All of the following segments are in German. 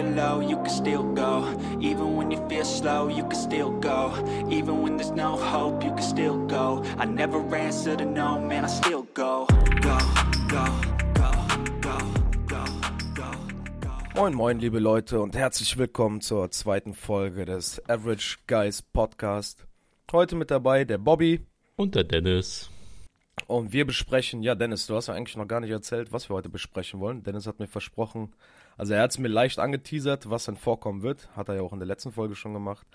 feel low, you can still go. Even when you feel slow, you can still go. Even when there's no hope, you can still go. I never answer to no, man, I still go. Go, go, go, go, go, go, go. Moin, moin, liebe Leute, und herzlich willkommen zur zweiten Folge des Average Guys Podcast. Heute mit dabei der Bobby Und der Dennis. und wir besprechen, ja, Dennis, du hast ja eigentlich noch gar nicht erzählt, was wir heute besprechen wollen. Dennis hat mir versprochen, also er hat es mir leicht angeteasert, was dann vorkommen wird. Hat er ja auch in der letzten Folge schon gemacht.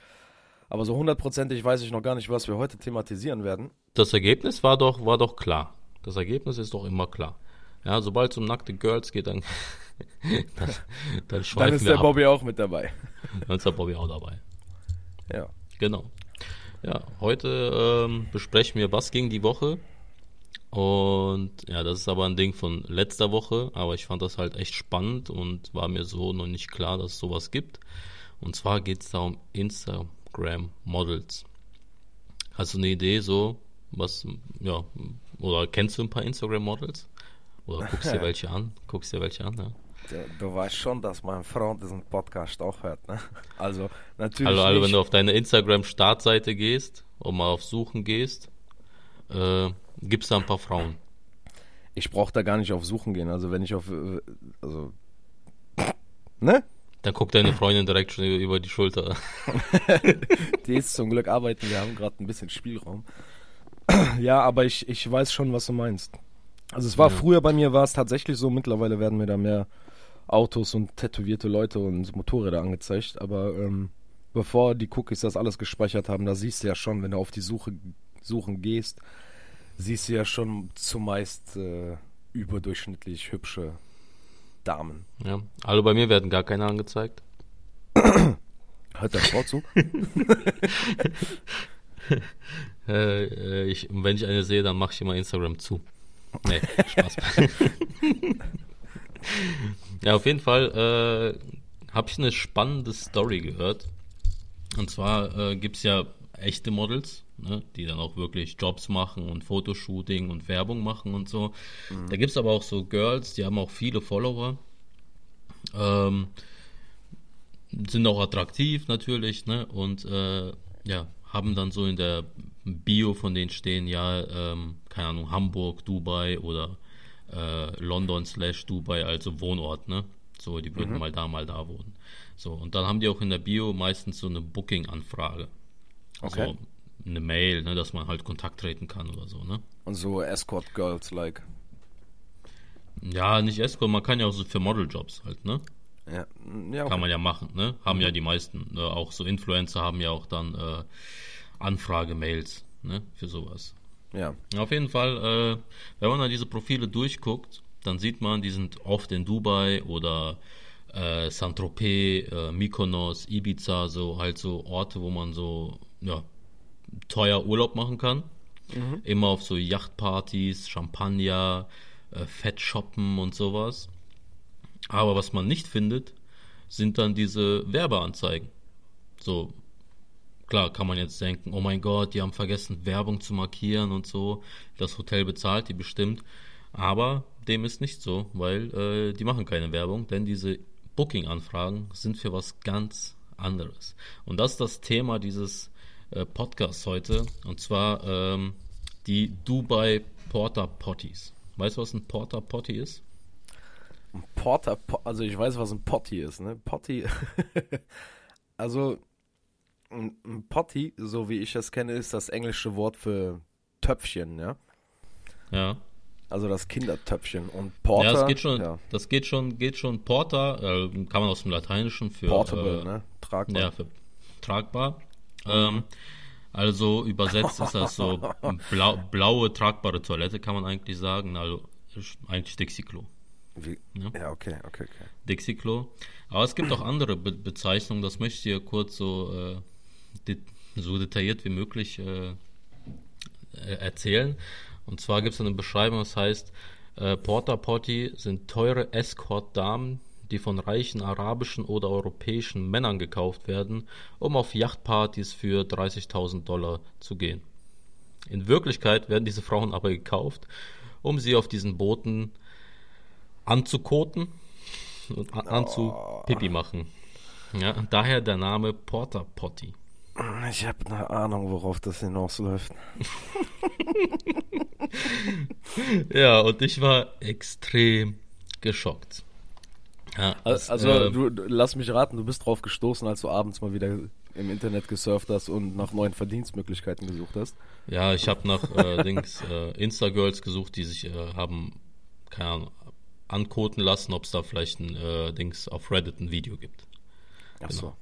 Aber so hundertprozentig weiß ich noch gar nicht, was wir heute thematisieren werden. Das Ergebnis war doch, war doch klar. Das Ergebnis ist doch immer klar. Ja, sobald es um nackte Girls geht, dann, dann, dann schweifen Dann ist der ab. Bobby auch mit dabei. Dann ist der Bobby auch dabei. Ja. Genau. Ja, heute ähm, besprechen wir, was ging die Woche. Und ja, das ist aber ein Ding von letzter Woche, aber ich fand das halt echt spannend und war mir so noch nicht klar, dass es sowas gibt. Und zwar geht es da um Instagram Models. Hast du eine Idee, so, was, ja, oder kennst du ein paar Instagram Models? Oder guckst dir welche an? Guckst dir welche an, ja. Du, du weißt schon, dass mein Freund diesen Podcast auch hört, ne? Also, natürlich. Also, also wenn du auf deine Instagram-Startseite gehst und mal auf Suchen gehst, äh, gibt's da ein paar Frauen. Ich brauche da gar nicht auf Suchen gehen. Also wenn ich auf, äh, also, ne? Dann guckt deine Freundin direkt schon über, über die Schulter. Die ist zum Glück arbeiten. Wir haben gerade ein bisschen Spielraum. ja, aber ich, ich weiß schon, was du meinst. Also es war Ja. früher bei mir war es tatsächlich so. Mittlerweile werden mir da mehr Autos und tätowierte Leute und Motorräder angezeigt. Aber ähm, bevor die Cookies das alles gespeichert haben, da siehst du ja schon, wenn du auf die Suche suchen gehst, siehst du ja schon zumeist äh, überdurchschnittlich hübsche Damen. Ja. Also bei mir werden gar keine angezeigt. Hört der Frau zu? Äh, äh, ich, wenn ich eine sehe, dann mache ich immer Instagram zu. Nee, Spaß. ja, auf jeden Fall äh, habe ich eine spannende Story gehört. Und zwar äh, gibt es ja echte Models, ne, die dann auch wirklich Jobs machen und Fotoshooting und Werbung machen und so. Da gibt es aber auch so Girls, die haben auch viele Follower. Ähm, sind auch attraktiv natürlich, ne? Und äh, ja, haben dann so in der Bio von denen stehen, ja, ähm, keine Ahnung, Hamburg, Dubai oder äh, London slash Dubai, also Wohnort, ne? So, die würden mal da, mal da wohnen. So, und dann haben die auch in der Bio meistens so eine Booking-Anfrage. Okay. Also eine Mail, ne, dass man halt Kontakt treten kann oder so, ne? Und so Escort Girls like. Ja, nicht Escort, man kann ja auch so für Modeljobs halt, ne? Ja, ja okay. Kann man ja machen, ne? Haben ja die meisten. Ne? Auch so Influencer haben ja auch dann äh, Anfrage-Mails, ne? Für sowas. ja. Auf jeden Fall, äh, wenn man dann diese Profile durchguckt, dann sieht man, die sind oft in Dubai oder äh, Saint-Tropez, äh, Mykonos, Ibiza, so halt so Orte, wo man so, ja, teuer Urlaub machen kann. Immer auf so Yachtpartys, Champagner, äh, Fett shoppen und sowas. Aber was man nicht findet, sind dann diese Werbeanzeigen. So, klar kann man jetzt denken, oh mein Gott, die haben vergessen, Werbung zu markieren und so. Das Hotel bezahlt die bestimmt. Aber dem ist nicht so, weil äh, die machen keine Werbung, denn diese Booking-Anfragen sind für was ganz anderes. Und das ist das Thema dieses äh, Podcasts heute. Und zwar ähm, die Dubai Porter Potties. Weißt du, was ein Porter Potty ist? Ein Porter, Po- also ich weiß, was ein Potty ist, ne? Potty. also ein ein Potty, so wie ich es kenne, ist das englische Wort für Töpfchen, ja? Ja. Also das Kindertöpfchen. Und Porter. ja, das geht schon, Ja, das geht schon, geht schon Porter, äh, kann man aus dem Lateinischen für portable, äh, ne? Tragbar. Ja, für tragbar. Ähm, also übersetzt ist das so blau, blaue tragbare Toilette, kann man eigentlich sagen. Also eigentlich Dixie-Klo. Ja. ja, okay, okay, okay. Dixie-Klo. Aber es gibt auch andere Be Bezeichnungen, das möchte ich dir kurz so, äh, de so detailliert wie möglich äh, äh, erzählen. Und zwar gibt es eine Beschreibung, das heißt, äh, Porta Potty sind teure Escort-Damen, die von reichen arabischen oder europäischen Männern gekauft werden, um auf Yachtpartys für 30.000 Dollar zu gehen. In Wirklichkeit werden diese Frauen aber gekauft, um sie auf diesen Booten anzukoten und Anzug Oh. Pipi machen. Ja, daher der Name Porter Potty. Ich habe eine Ahnung, worauf das hinausläuft. Ja, und ich war extrem geschockt. Ja, das, Also, äh, du, lass mich raten, du bist drauf gestoßen, als du abends mal wieder im Internet gesurft hast und nach neuen Verdienstmöglichkeiten gesucht hast. ja, ich habe nach äh, Dings äh, Insta-Girls gesucht, die sich äh, haben, keine Ahnung, ankoten lassen, ob es da vielleicht ein äh, Dings auf Reddit ein Video gibt. Ach so.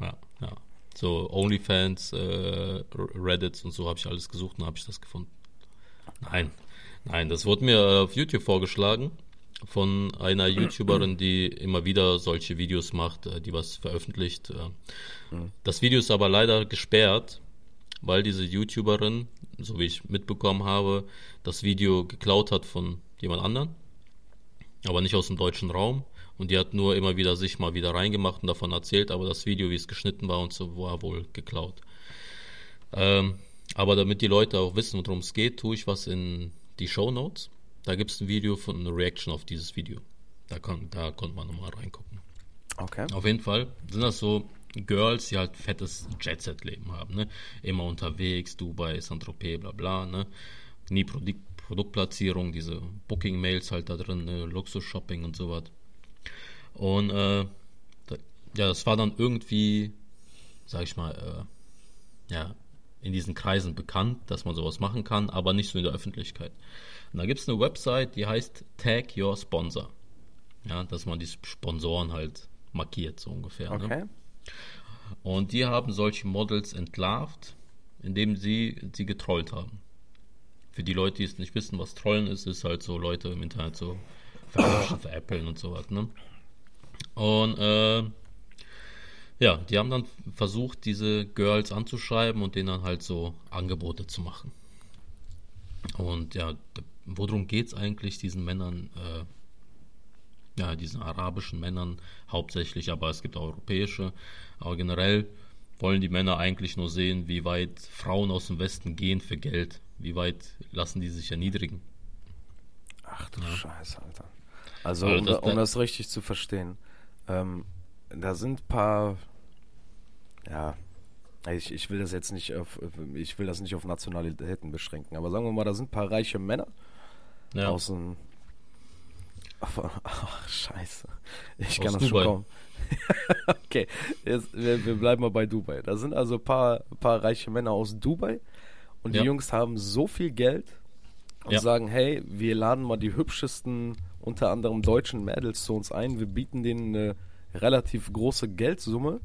Ja, ja. So OnlyFans, äh, Reddits und so habe ich alles gesucht und habe ich das gefunden. Nein, nein, das wurde mir äh, auf YouTube vorgeschlagen von einer YouTuberin, die immer wieder solche Videos macht, äh, die was veröffentlicht. äh. Das Video ist aber leider gesperrt, weil diese YouTuberin, so wie ich mitbekommen habe, das Video geklaut hat von jemand anderen, aber nicht aus dem deutschen Raum. Und die hat nur immer wieder sich mal wieder reingemacht und davon erzählt, aber das Video, wie es geschnitten war und so, war wohl geklaut. Ähm, aber damit die Leute auch wissen, worum es geht, tue ich was in die Show Notes. Da gibt es ein Video von einer Reaction auf dieses Video. Da, kann, da konnte man nochmal reingucken. Okay. Auf jeden Fall sind das so Girls, die halt fettes Jet-Set-Leben haben, ne? Immer unterwegs, Dubai, Saint-Tropez, bla bla, ne? Nie Produkt, Produktplatzierung, diese Booking-Mails halt da drin, ne? Luxus-Shopping und sowas. Und äh, da, ja, das war dann irgendwie, sag ich mal, äh, ja, in diesen Kreisen bekannt, dass man sowas machen kann, aber nicht so in der Öffentlichkeit. Und da gibt es eine Website, die heißt Tag Your Sponsor. Ja, dass man die Sponsoren halt markiert, so ungefähr. Ne? Okay. Und die haben solche Models entlarvt, indem sie sie getrollt haben. Für die Leute, die es nicht wissen, was Trollen ist, ist halt so Leute im Internet so verarschen, veräppeln und sowas. Ne? Und äh, ja, die haben dann versucht, diese Girls anzuschreiben und denen dann halt so Angebote zu machen. Und ja, worum geht's eigentlich diesen Männern? Äh, ja, diesen arabischen Männern hauptsächlich, aber es gibt auch europäische. Aber generell wollen die Männer eigentlich nur sehen, wie weit Frauen aus dem Westen gehen für Geld. Wie weit lassen die sich erniedrigen. Ach du Scheiße, Alter. Also, Also um, das- um das richtig zu verstehen, ähm, da sind paar, ja, ich, ich will das jetzt nicht auf, ich will das nicht auf Nationalitäten beschränken, aber sagen wir mal, da sind paar reiche Männer Ja, aus dem, ach, scheiße, ich Aus kann das Dubai. schon kaum. okay, jetzt, wir, wir bleiben mal bei Dubai. Da sind also paar, paar reiche Männer aus Dubai und die Ja. Jungs haben so viel Geld und Ja. sagen, hey, wir laden mal die hübschesten, unter anderem deutschen Mädels zu uns ein. Wir bieten denen eine relativ große Geldsumme,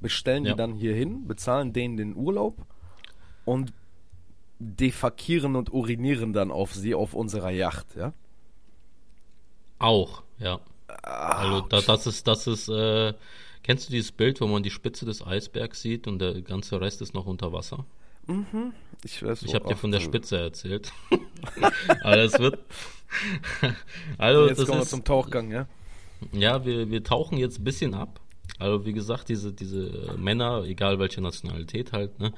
bestellen Ja. die dann hier hin, bezahlen denen den Urlaub und defakieren und urinieren dann auf sie auf unserer Yacht, ja? auch, ja. Also da, das ist, das ist, äh, kennst du dieses Bild, wo man die Spitze des Eisbergs sieht und der ganze Rest ist noch unter Wasser? Ich, weiß, Ich habe dir von der Spitze erzählt. Aber es wird. also Jetzt kommen wir ist, zum Tauchgang, ja? Ja, wir, wir tauchen jetzt ein bisschen ab. Also wie gesagt, diese, diese Männer, egal welche Nationalität halt, ne,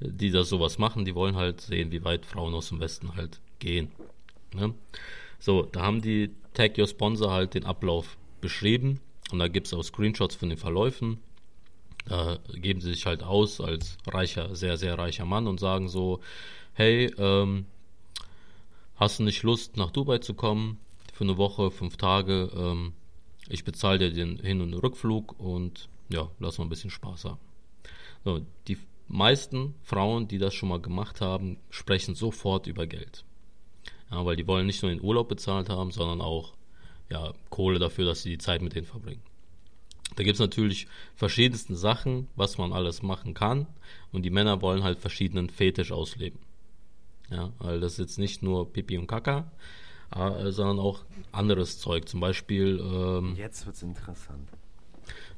die da sowas machen, die wollen halt sehen, wie weit Frauen aus dem Westen halt gehen. Ne? So, da haben die Tag Your Sponsor halt den Ablauf beschrieben und da gibt es auch Screenshots von den Verläufen. Da geben sie sich halt aus als reicher, sehr, sehr reicher Mann und sagen so, hey, ähm, hast du nicht Lust nach Dubai zu kommen für eine Woche, fünf Tage? Ähm, ich bezahle dir den Hin- und Rückflug und ja, lass mal ein bisschen Spaß haben. So, die meisten Frauen, die das schon mal gemacht haben, sprechen sofort über Geld. Ja, weil die wollen nicht nur den Urlaub bezahlt haben, sondern auch ja, Kohle dafür, dass sie die Zeit mit denen verbringen. Da gibt es natürlich verschiedenste Sachen, was man alles machen kann. Und die Männer wollen halt verschiedenen Fetisch ausleben. Ja, weil das ist jetzt nicht nur Pipi und Kaka, äh, sondern auch anderes Zeug. Zum Beispiel, ähm, Jetzt wird's interessant.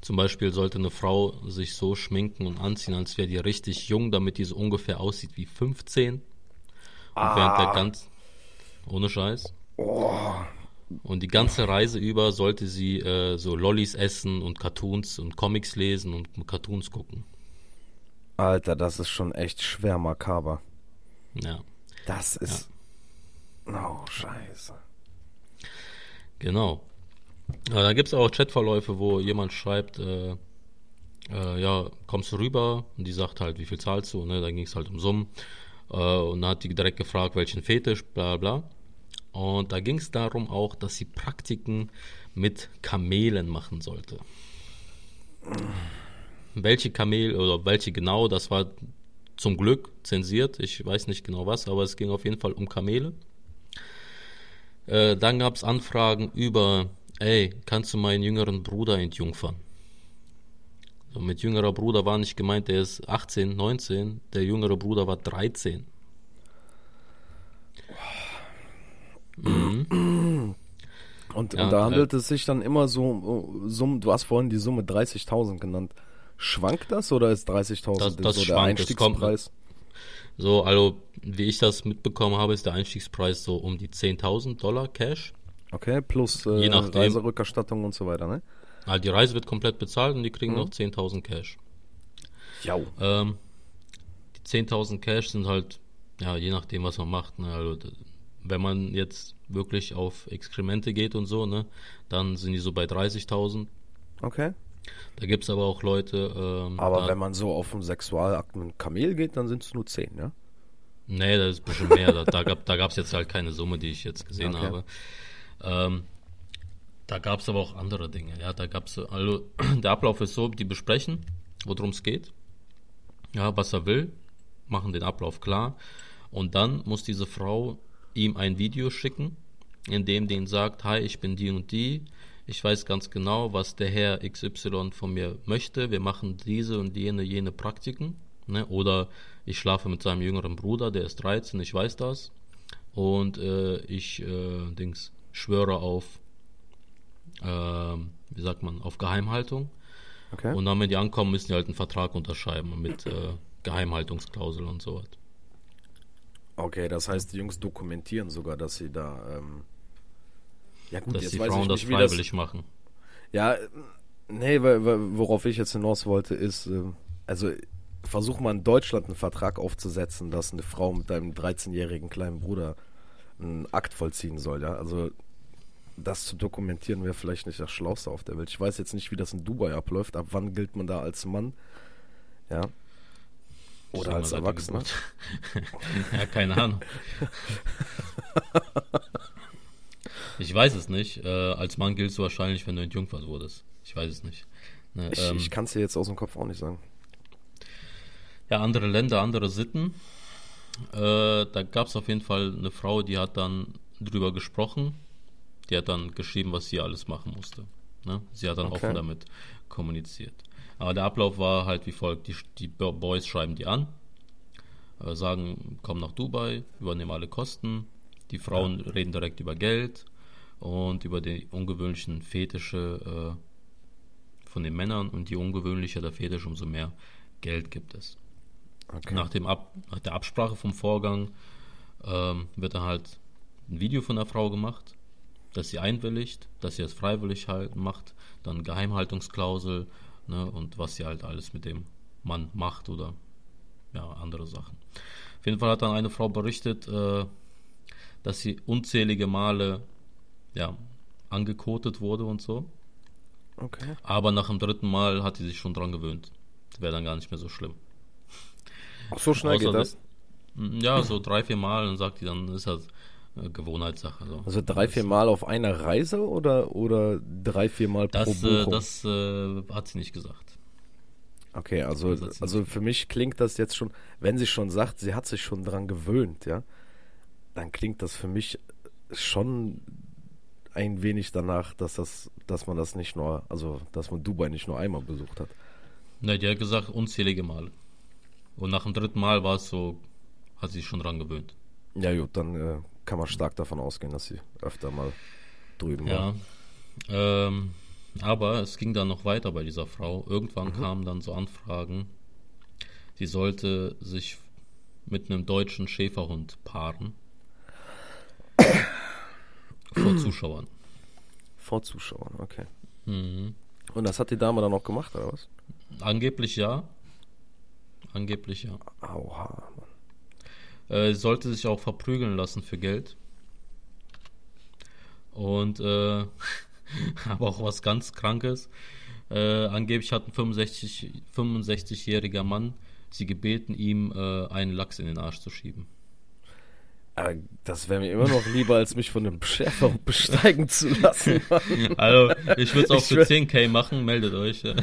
zum Beispiel sollte eine Frau sich so schminken und anziehen, als wäre die richtig jung, damit die so ungefähr aussieht wie 15. Und während der ganz ohne Scheiß. Und die ganze Reise über sollte sie äh, so Lollis essen und Cartoons und Comics lesen und Cartoons gucken. Alter, das ist schon echt schwer makaber. Ja, Das ist. Oh, scheiße. genau. Ja, da gibt es auch Chatverläufe, wo jemand schreibt, äh, äh, ja, kommst du rüber? Und die sagt halt, wie viel zahlst du? Ne? Dann ging es halt um Summen. Äh, und dann hat die direkt gefragt, welchen Fetisch, bla bla. Und da ging es darum auch, dass sie Praktiken mit Kamelen machen sollte. Welche Kamel oder welche genau, das war zum Glück zensiert. Ich weiß nicht genau was, aber es ging auf jeden Fall um Kamele. Äh, dann gab es Anfragen über, ey, kannst du meinen jüngeren Bruder entjungfern? So, mit jüngerer Bruder war nicht gemeint, der ist 18, 19, der jüngere Bruder war 13. Mhm. Und, ja, und, da handelt äh, es sich dann immer so, so, du hast vorhin die Summe 30.000 genannt. Schwankt das oder ist 30.000 das, das so der Einstiegspreis? So, also wie ich das mitbekommen habe, ist der Einstiegspreis so um die 10.000 Dollar Cash. Okay, plus äh, Je nachdem, Reiserückerstattung und so weiter, ne? Also die Reise wird komplett bezahlt und die kriegen mhm. noch 10.000 Cash. Ja. Ähm, die 10.000 Cash sind halt, ja, je nachdem, was man macht. Ne? Also, wenn man jetzt wirklich auf Exkremente geht und so, ne, dann sind die so bei 30.000. Okay. Da gibt es aber auch Leute. Ähm, aber wenn man so auf einen Sexualakt mit einem Kamel geht, dann sind es nur 10, ja? Nee, das ist ein bisschen mehr. da da gab es jetzt halt keine Summe, die ich jetzt gesehen okay. habe. Ähm, da gab es aber auch andere Dinge. Ja, da gab also der Ablauf ist so, die besprechen, worum es geht, ja, was er will, machen den Ablauf klar und dann muss diese Frau ihm ein Video schicken, in dem den sagt, hi, ich bin die und die, ich weiß ganz genau, was der Herr XY von mir möchte, wir machen diese und jene, jene Praktiken, ne? oder ich schlafe mit seinem jüngeren Bruder, der ist 13, ich weiß das, und äh, ich, äh, Dings, schwöre auf, äh, wie sagt man, auf Geheimhaltung. Okay. Und dann, wenn die ankommen, müssen die halt einen Vertrag unterschreiben mit äh, Geheimhaltungsklausel und so was. Okay, das heißt, die Jungs dokumentieren sogar, dass sie da. Ähm ja, gut, dass jetzt die weiß Frauen ich nicht, das freiwillig das... machen. Ja, nee, worauf ich jetzt hinaus wollte, ist, ähm, also versuch mal in Deutschland einen Vertrag aufzusetzen, dass eine Frau mit deinem 13-jährigen kleinen Bruder einen Akt vollziehen soll, ja. Also das zu dokumentieren wäre vielleicht nicht das Schlauste auf der Welt. Ich weiß jetzt nicht, wie das in Dubai abläuft. Ab wann gilt man da als Mann? Ja. Oder als Erwachsener? ja, keine Ahnung. ich weiß es nicht. Äh, als Mann gilt es wahrscheinlich, wenn du entjungfert wurdest. Ich weiß es nicht. Ne, ich, ähm, ich kann es dir jetzt aus dem Kopf auch nicht sagen. Ja, andere Länder, andere Sitten. Äh, da gab es auf jeden Fall eine Frau, die hat dann drüber gesprochen. Die hat dann geschrieben, was sie alles machen musste. Ne? Sie hat dann okay. offen damit kommuniziert. Aber der Ablauf war halt wie folgt: Die, die Boys schreiben die an, äh, sagen, komm nach Dubai, übernehmen alle Kosten. Die Frauen ja. reden direkt über Geld und über die ungewöhnlichen Fetische äh, von den Männern und je ungewöhnlicher der Fetisch, umso mehr Geld gibt es. Okay. Nach, dem Ab, nach der Absprache vom Vorgang ähm, wird dann halt ein Video von der Frau gemacht, dass sie einwilligt, dass sie es freiwillig halt macht, dann Geheimhaltungsklausel ne, und was sie halt alles mit dem Mann macht oder ja, andere Sachen. Auf jeden Fall hat dann eine Frau berichtet, äh, dass sie unzählige Male ja, angekotet wurde und so. Okay. Aber nach dem dritten Mal hat sie sich schon dran gewöhnt. Das wäre dann gar nicht mehr so schlimm. Ach, so schnell Außer, geht das? Ja, so drei, vier Mal, dann sagt die, dann ist das äh, Gewohnheitssache. So. Also drei, vier Mal auf einer Reise oder, oder drei, vier Mal das, pro äh, Buchung? Das äh, hat sie nicht gesagt. Okay, also, also für mich klingt das jetzt schon, wenn sie schon sagt, sie hat sich schon dran gewöhnt, ja, dann klingt das für mich schon ein wenig danach, dass das, dass man das nicht nur, also dass man Dubai nicht nur einmal besucht hat. Ne, die hat gesagt unzählige Male. Und nach dem dritten Mal war es so, hat sie sich schon dran gewöhnt. Ja gut, dann äh, kann man stark davon ausgehen, dass sie öfter mal drüben ja. war. Ähm, aber es ging dann noch weiter bei dieser Frau. Irgendwann mhm. kamen dann so Anfragen, sie sollte sich mit einem deutschen Schäferhund paaren. Vor Zuschauern. Vor Zuschauern, okay. Mhm. Und das hat die Dame dann auch gemacht, oder was? Angeblich ja. Angeblich ja. Aua, Mann. Äh, sollte sich auch verprügeln lassen für Geld. Und äh, aber auch was ganz Krankes. Äh, angeblich hat ein 65, 65-jähriger Mann sie gebeten, ihm äh, einen Lachs in den Arsch zu schieben. Aber das wäre mir immer noch lieber, als mich von einem Schäfer besteigen zu lassen. Also, ich würde es auch für 10k machen, meldet euch.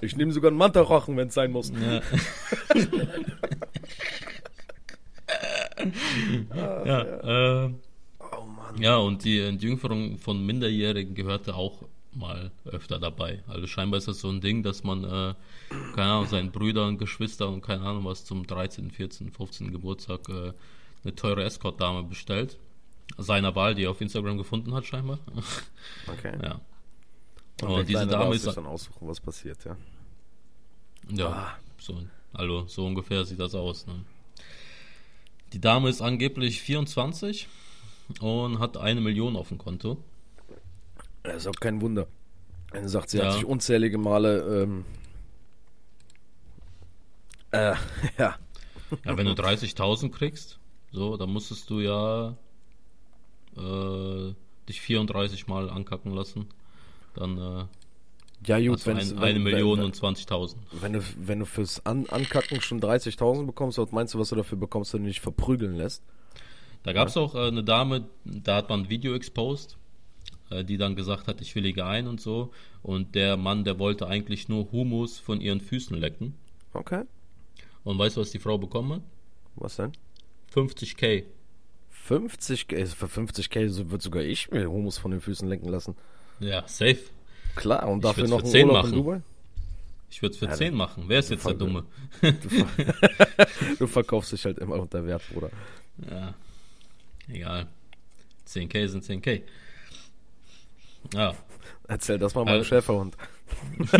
Ich nehme sogar einen Mantarochen, wenn es sein muss. Ja. ja, äh, Oh Mann. ja, und die Entjungferung von Minderjährigen gehörte auch mal öfter dabei. Also scheinbar ist das so ein Ding, dass man, äh, keine Ahnung, seinen Brüdern, Geschwistern und keine Ahnung was zum 13., 14., 15. Geburtstag äh, eine teure Escort-Dame bestellt. Seiner Wahl, die er auf Instagram gefunden hat, scheinbar. Okay. ja. Und der diese Dame ist. dann aussuchen, was passiert, ja. Ja, Ah. so, also so ungefähr sieht das aus. Ne? Die Dame ist angeblich 24 und hat eine Million auf dem Konto. Das ist auch kein Wunder. Er sagt, sie Ja. hat sich unzählige Male, ähm, äh, ja, Ja, wenn du 30.000 kriegst, so, dann musstest du ja äh, dich 34 Mal ankacken lassen. Dann äh, ja gut, wenn's- ein, wenn, eine Million wenn, und 20.000. wenn, du, wenn du fürs An Ankacken schon 30.000 bekommst, was meinst du, was du dafür bekommst, wenn du dich verprügeln lässt? Da gab es auch äh, eine Dame, da hat man ein Video exposed, die dann gesagt hat, ich willige ein und so. Und der Mann, der wollte eigentlich nur Humus von ihren Füßen lecken. Okay, Und weißt du, was die Frau bekommen hat? was denn? 50k. 50, äh, für 50k so wird sogar ich mir Humus von den Füßen lenken lassen. Ja, safe. Klar, und Ich dafür noch für einen 10 Urlaub machen. in Dubai? Ich würde es für Ja, 10 machen. Wer ist jetzt der Dumme? Du verkaufst dich halt immer unter Wert, Bruder. Ja, egal. 10k sind 10k. Ja, Erzähl das mal meinem Also- Schäferhund.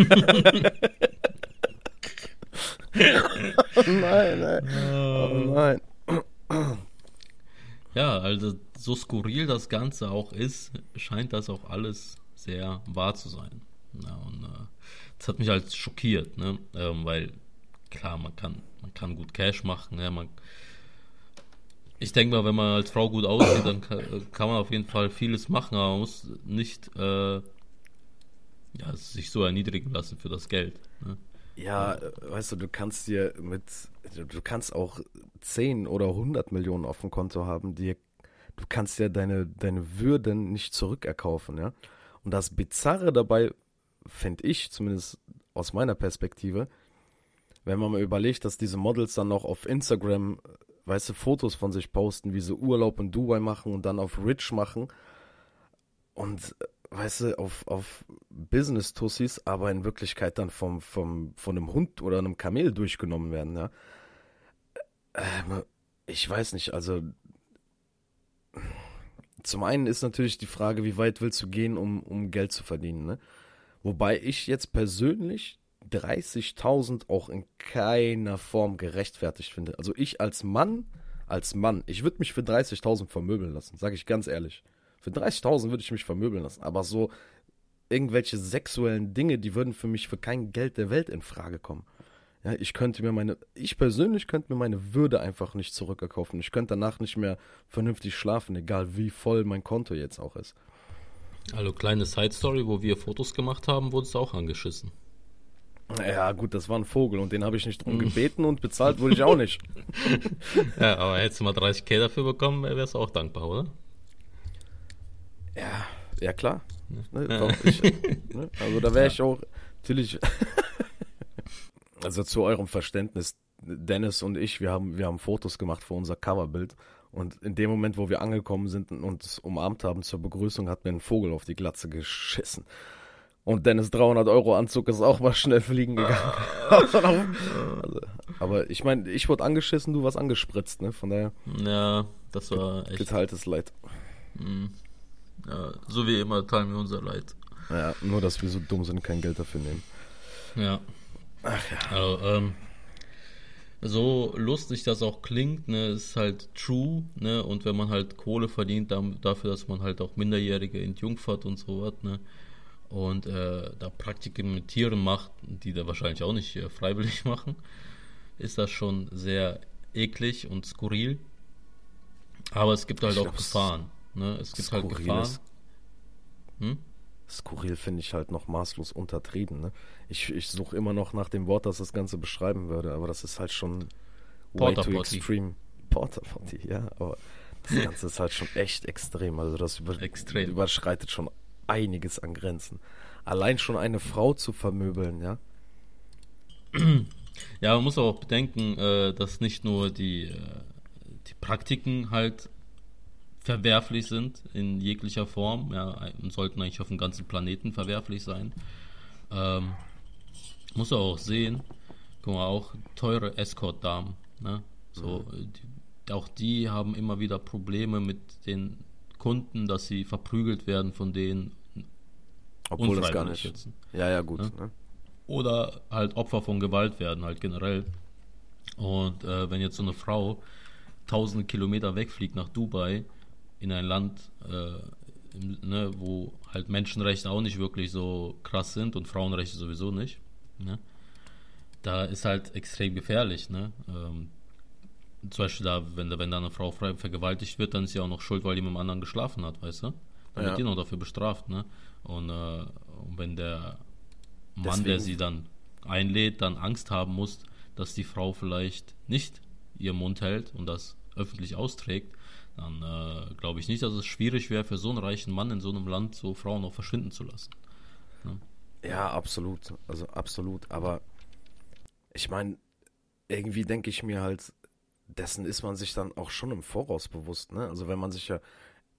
oh nein, nein. Oh nein. ja, also so skurril das Ganze auch ist, scheint das auch alles sehr wahr zu sein. Ja, und äh, das hat mich halt schockiert, ne? Ähm, weil klar, man kann, man kann gut Cash machen, ne? man, ich denke mal, wenn man als Frau gut aussieht, dann kann, kann man auf jeden Fall vieles machen, aber man muss nicht äh, ja, sich so erniedrigen lassen für das Geld. Ne? Ja, äh, weißt du, du kannst dir mit, du kannst auch 10 oder 100 Millionen auf dem Konto haben, die, du kannst ja deine, deine Würde nicht zurückerkaufen, ja. Und das Bizarre dabei, finde ich, zumindest aus meiner Perspektive, wenn man mal überlegt, dass diese Models dann noch auf Instagram, äh, weißt du, Fotos von sich posten, wie sie Urlaub in Dubai machen und dann auf Rich machen und, äh, weißt du, auf, auf Business-Tussis, aber in Wirklichkeit dann vom, vom, von einem Hund oder einem Kamel durchgenommen werden, ja. Ähm, ich weiß nicht, also zum einen ist natürlich die Frage, wie weit willst du gehen, um, um Geld zu verdienen, ne? Wobei ich jetzt persönlich 30.000 auch in keiner Form gerechtfertigt finde. Also ich als Mann, als Mann, ich würde mich für 30.000 vermöbeln lassen, sage ich ganz ehrlich. Für 30.000 würde ich mich vermöbeln lassen, aber so irgendwelche sexuellen Dinge, die würden für mich für kein Geld der Welt in Frage kommen. Ja, ich könnte mir meine, ich persönlich könnte mir meine Würde einfach nicht zurückerkaufen. Ich könnte danach nicht mehr vernünftig schlafen, egal wie voll mein Konto jetzt auch ist. Also kleine Side Story, wo wir Fotos gemacht haben, wurde es auch angeschissen. Ja, gut, das war ein Vogel und den habe ich nicht drum gebeten und bezahlt wurde ich auch nicht. Ja, aber hättest du mal 30k dafür bekommen, wärst du auch dankbar, oder? Ja, ja klar. Ne, warum ich, ne? Also da wäre ich auch natürlich. also zu eurem Verständnis, Dennis und ich, wir haben, wir haben Fotos gemacht für unser Coverbild. Und in dem Moment, wo wir angekommen sind und uns umarmt haben zur Begrüßung, hat mir ein Vogel auf die Glatze geschissen. Und Dennis 300 Euro Anzug ist auch mal schnell fliegen gegangen. also, aber ich meine, ich wurde angeschissen, du warst angespritzt, ne? Von daher Ja, das war echt. geteiltes Leid. Ja, so wie immer teilen wir unser Leid. Ja, nur dass wir so dumm sind, kein Geld dafür nehmen. Ja. Ach ja. Also, ähm, so lustig das auch klingt, ne, ist halt true, ne, und wenn man halt Kohle verdient dafür, dass man halt auch Minderjährige entjungfert und so was, ne, und äh, da Praktiken mit Tieren macht, die da wahrscheinlich auch nicht äh, freiwillig machen, ist das schon sehr eklig und skurril. Aber es gibt halt Ich auch Gefahren. Ne? Es gibt halt Gefahren. Hm? Skurril finde ich halt noch maßlos untertrieben. Ne? Ich, ich suche immer noch nach dem Wort, das das Ganze beschreiben würde, aber das ist halt schon way too extreme. Porter Potty, ja, aber das Ganze ist halt schon echt extrem. Also das über, extrem. überschreitet schon einiges an Grenzen. Allein schon eine Frau zu vermöbeln, ja. Ja, man muss auch bedenken, äh, dass nicht nur die, äh, die Praktiken halt verwerflich sind in jeglicher Form, ja, sollten eigentlich auf dem ganzen Planeten verwerflich sein. Ähm, muss auch sehen, guck mal, auch teure Escort-Damen, ne? So, mhm. die, auch die haben immer wieder Probleme mit den Kunden, dass sie verprügelt werden von denen. Obwohl das gar nicht. Sitzen. Ja, ja, gut. Ne? Ne? Oder halt Opfer von Gewalt werden, halt generell. Und äh, wenn jetzt so eine Frau tausende Kilometer wegfliegt nach Dubai, in ein Land, äh, im, ne, wo halt Menschenrechte auch nicht wirklich so krass sind und Frauenrechte sowieso nicht. Ne? Da ist halt extrem gefährlich. Ne? Ähm, zum Beispiel da, wenn, wenn da eine Frau frei vergewaltigt wird, dann ist sie auch noch schuld, weil die mit einem anderen geschlafen hat, weißt du? Dann ja. wird die noch dafür bestraft, ne? Und, äh, und wenn der Mann, Deswegen. der sie dann einlädt, dann Angst haben muss, dass die Frau vielleicht nicht ihren Mund hält und das öffentlich austrägt, dann äh, glaube ich nicht, dass es schwierig wäre, für so einen reichen Mann in so einem Land so Frauen auch verschwinden zu lassen. Ne? Ja, absolut. Also absolut. Aber ich meine, irgendwie denke ich mir halt, dessen ist man sich dann auch schon im Voraus bewusst. Ne? Also wenn man sich ja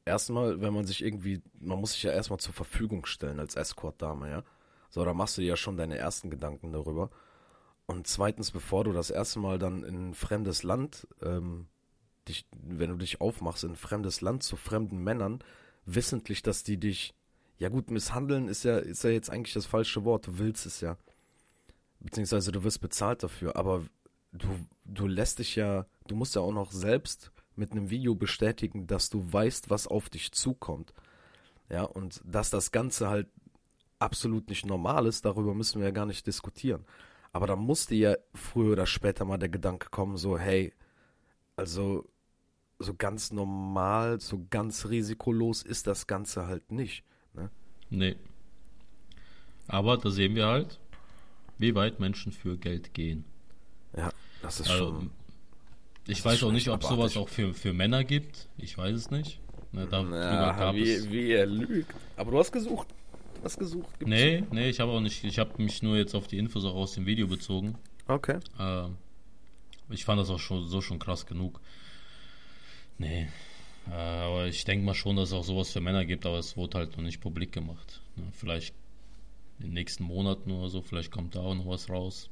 erstmal, wenn man sich irgendwie, man muss sich ja erstmal zur Verfügung stellen als Escort-Dame, ja. So, da machst du ja schon deine ersten Gedanken darüber. Und zweitens, bevor du das erste Mal dann in ein fremdes Land ähm, dich, wenn du dich aufmachst in ein fremdes Land zu fremden Männern, wissentlich, dass die dich, ja gut, misshandeln ist ja, ist ja jetzt eigentlich das falsche Wort, du willst es ja. Beziehungsweise du wirst bezahlt dafür, aber du, du lässt dich ja, du musst ja auch noch selbst mit einem Video bestätigen, dass du weißt, was auf dich zukommt. Ja, und dass das Ganze halt absolut nicht normal ist, darüber müssen wir ja gar nicht diskutieren. Aber da musste ja früher oder später mal der Gedanke kommen, so, hey, also so ganz normal, so ganz risikolos ist das Ganze halt nicht. Ne? Nee. Aber da sehen wir halt, wie weit Menschen für Geld gehen. Ja, das ist also, schon. Ich weiß auch nicht, ob es sowas auch für, für Männer gibt. Ich weiß es nicht. Da, ja, wie, wie er lügt. Aber du hast gesucht. Du hast gesucht. Gibt's nee, nee, ich habe auch nicht. Ich habe mich nur jetzt auf die Infos auch aus dem Video bezogen. Okay. Äh, ich fand das auch schon so schon krass genug. Nee. Äh, aber ich denke mal schon, dass es auch sowas für Männer gibt, aber es wurde halt noch nicht publik gemacht. Ne? Vielleicht in den nächsten Monaten oder so, vielleicht kommt da auch noch was raus.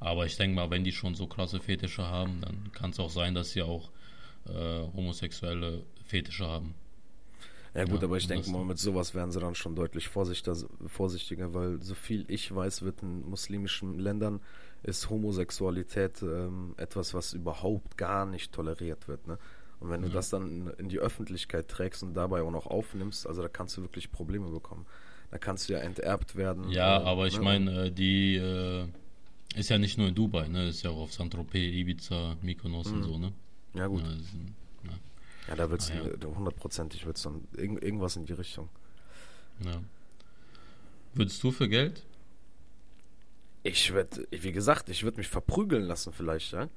Aber ich denke mal, wenn die schon so krasse Fetische haben, dann kann es auch sein, dass sie auch äh, homosexuelle Fetische haben. Ja gut, ja, aber ich denke mal, mit sowas werden sie dann schon deutlich vorsichtiger, weil so viel ich weiß, wird in muslimischen Ländern ist Homosexualität ähm, etwas, was überhaupt gar nicht toleriert wird. Ne? Und wenn du das dann in die Öffentlichkeit trägst und dabei auch noch aufnimmst, also da kannst du wirklich Probleme bekommen. Da kannst du ja enterbt werden. Ja, äh, aber ich ne? meine, äh, die äh, ist ja nicht nur in Dubai, ne? Ist ja auch auf Saint-Tropez, Ibiza, Mykonos mhm. und so, ne? Ja, gut. Ja, ist, ja. ja da wird es ah, hundertprozentig wird's dann irg irgendwas in die Richtung. Ja. Würdest du für Geld? Ich würde, wie gesagt, ich würde mich verprügeln lassen vielleicht, ja.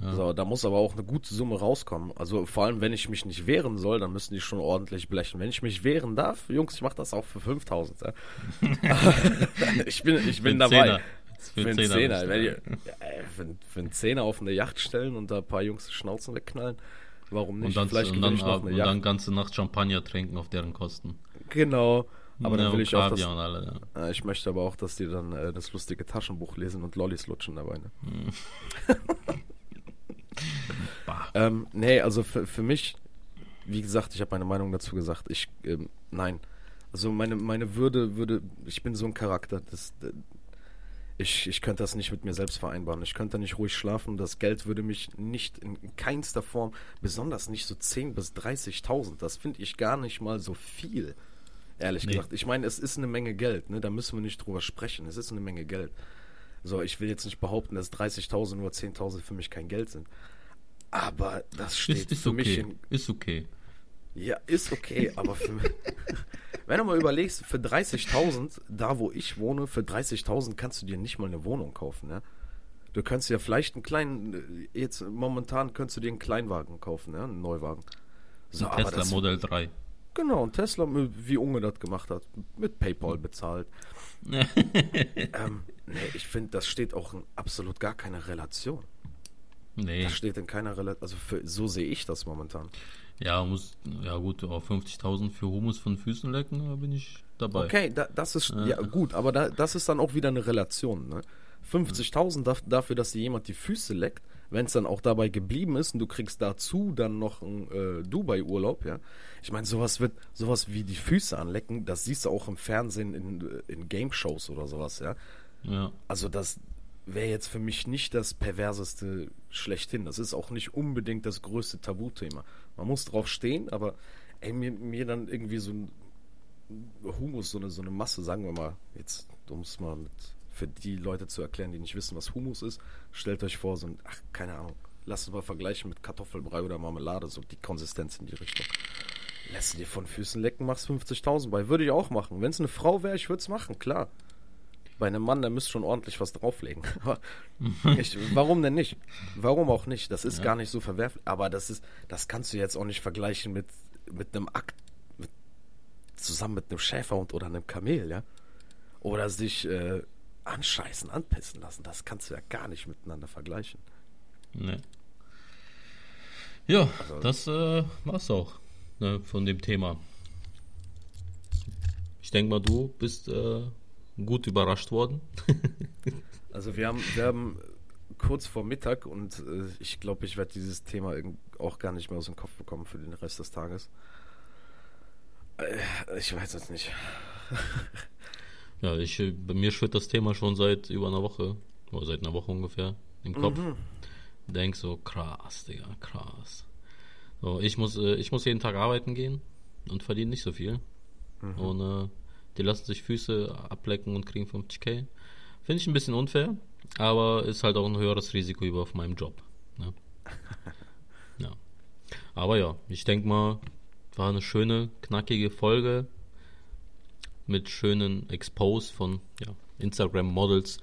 Ja. So, da muss aber auch eine gute Summe rauskommen. Also vor allem, wenn ich mich nicht wehren soll, dann müssen die schon ordentlich blechen. Wenn ich mich wehren darf, Jungs, ich mache das auch für 5000. Ja. ich bin, ich bin dabei. Für einen Zehner. Wenn ich, für, für einen Zehner auf eine Yacht stellen und da ein paar Jungs die Schnauzen wegknallen, warum nicht? Und dann, Vielleicht und dann, ich noch eine und Yacht. dann ganze Nacht Champagner trinken auf deren Kosten. Genau. Aber ja, dann will ich auch, dass, alle, ja. ich möchte aber auch, dass die dann äh, das lustige Taschenbuch lesen und Lollis lutschen dabei. Ne? Hm. ähm, nee, also für, für mich, wie gesagt, ich habe meine Meinung dazu gesagt. Ich, ähm, nein. Also meine, meine Würde, würde, ich bin so ein Charakter, das, ich, ich könnte das nicht mit mir selbst vereinbaren. Ich könnte nicht ruhig schlafen. Das Geld würde mich nicht in keinster Form, besonders nicht so 10.000 bis 30.000. Das finde ich gar nicht mal so viel. Ehrlich nee. gesagt. Ich meine, es ist eine Menge Geld. Ne? Da müssen wir nicht drüber sprechen. Es ist eine Menge Geld. So, ich will jetzt nicht behaupten, dass 30.000 oder 10.000 für mich kein Geld sind. Aber das steht ist, ist für okay. mich in, Ist okay. Ja, ist okay, aber für, wenn du mal überlegst, für 30.000, da wo ich wohne, für 30.000 kannst du dir nicht mal eine Wohnung kaufen, ja? Du könntest ja vielleicht einen kleinen, jetzt momentan könntest du dir einen Kleinwagen kaufen, ja, einen Neuwagen. So, ein Tesla das, Model 3. Genau, ein Tesla, wie Unge das gemacht hat, mit PayPal bezahlt. ähm, nee, ich finde, das steht auch in absolut gar keine Relation. Nee. Das steht in keiner Relation, also für, so sehe ich das momentan. Ja, muss, ja gut, auf 50.000 für Humus von Füßen lecken, da bin ich dabei. Okay, da, das ist, ja, ja gut, aber da, das ist dann auch wieder eine Relation, ne? 50.000 dafür, dass dir jemand die Füße leckt, wenn es dann auch dabei geblieben ist und du kriegst dazu dann noch einen äh, Dubai-Urlaub, ja. Ich meine, sowas wird, sowas wie die Füße anlecken, das siehst du auch im Fernsehen in, in Game-Shows oder sowas, ja. Ja. Also das wäre jetzt für mich nicht das perverseste schlechthin. Das ist auch nicht unbedingt das größte Tabuthema. Man muss drauf stehen, aber ey, mir, mir dann irgendwie so ein Humus, so eine, so eine Masse, sagen wir mal, jetzt, um es mal mit für die Leute zu erklären, die nicht wissen, was Humus ist, stellt euch vor, so ein, ach, keine Ahnung, lasst uns mal vergleichen mit Kartoffelbrei oder Marmelade, so die Konsistenz in die Richtung. Lässt du dir von Füßen lecken, machst 50.000 bei. Würde ich auch machen. Wenn es eine Frau wäre, ich würde es machen, klar. Bei einem Mann, der müsste schon ordentlich was drauflegen. ich, warum denn nicht? Warum auch nicht? Das ist ja. gar nicht so verwerflich. Aber das ist, das kannst du jetzt auch nicht vergleichen mit, mit einem Akt, mit, zusammen mit einem Schäferhund oder einem Kamel, ja? Oder sich äh, anscheißen, anpissen lassen. Das kannst du ja gar nicht miteinander vergleichen. Nee. Ja, also, das äh, war's auch ne, von dem Thema. Ich denke mal, du bist äh, gut überrascht worden. also wir haben, wir haben kurz vor Mittag und äh, ich glaube, ich werde dieses Thema auch gar nicht mehr aus dem Kopf bekommen für den Rest des Tages. Äh, ich weiß es nicht. Ja, ich, bei mir schwirrt das Thema schon seit über einer Woche, oder seit einer Woche ungefähr, im Kopf. Mhm. Denk so, krass, Digga, krass. So, ich muss, äh, ich muss jeden Tag arbeiten gehen und verdiene nicht so viel. Mhm. Und äh, die lassen sich Füße ablecken und kriegen 50k. Finde ich ein bisschen unfair, aber ist halt auch ein höheres Risiko über auf meinem Job. Ne? ja. Aber ja, ich denke mal, war eine schöne, knackige Folge mit schönen Expose von ja, Instagram-Models,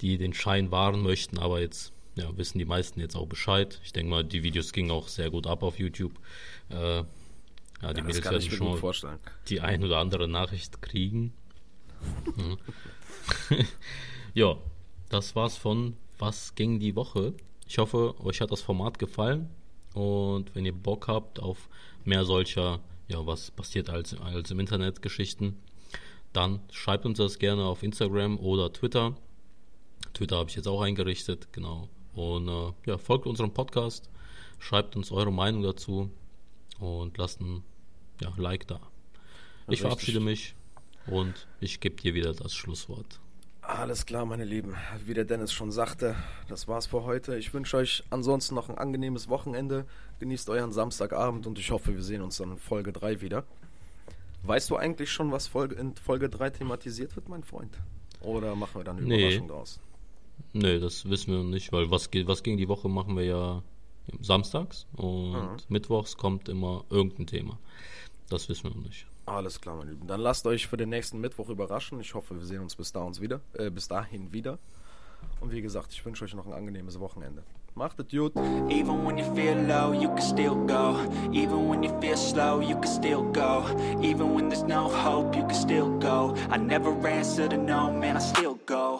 die den Schein wahren möchten, aber jetzt ja, wissen die meisten jetzt auch Bescheid. Ich denke mal, die Videos gingen auch sehr gut ab auf YouTube. Äh, ja, die ja, Mädels werden schon die ein oder andere Nachricht kriegen. Ja, das war's von Was ging die Woche. Ich hoffe, euch hat das Format gefallen und wenn ihr Bock habt auf mehr solcher, ja, was passiert als, als im Internet Geschichten, dann schreibt uns das gerne auf Instagram oder Twitter. Twitter habe ich jetzt auch eingerichtet, genau. Und äh, ja, folgt unserem Podcast, schreibt uns eure Meinung dazu und lasst ein ja, Like da. Ich verabschiede mich und ich gebe dir wieder das Schlusswort. Alles klar, meine Lieben. Wie der Dennis schon sagte, das war's für heute. Ich wünsche euch ansonsten noch ein angenehmes Wochenende. Genießt euren Samstagabend und ich hoffe, wir sehen uns dann in Folge 3 wieder. Weißt du eigentlich schon, was Folge, in Folge 3 thematisiert wird, mein Freund? Oder machen wir dann eine nee. Überraschung draus? Nee, das wissen wir noch nicht, weil was, was gegen die Woche machen wir ja samstags und mhm. mittwochs kommt immer irgendein Thema. Das wissen wir noch nicht. Alles klar, meine Lieben. Dann lasst euch für den nächsten Mittwoch überraschen. Ich hoffe, wir sehen uns bis, da uns wieder, äh, bis dahin wieder. Und wie gesagt, ich wünsche euch noch ein angenehmes Wochenende. Macht es gut. Even when you feel low, you can still go. Even when you feel slow, you can still go. Even when there's no hope, you can still go. I never answer to no, man, I still go.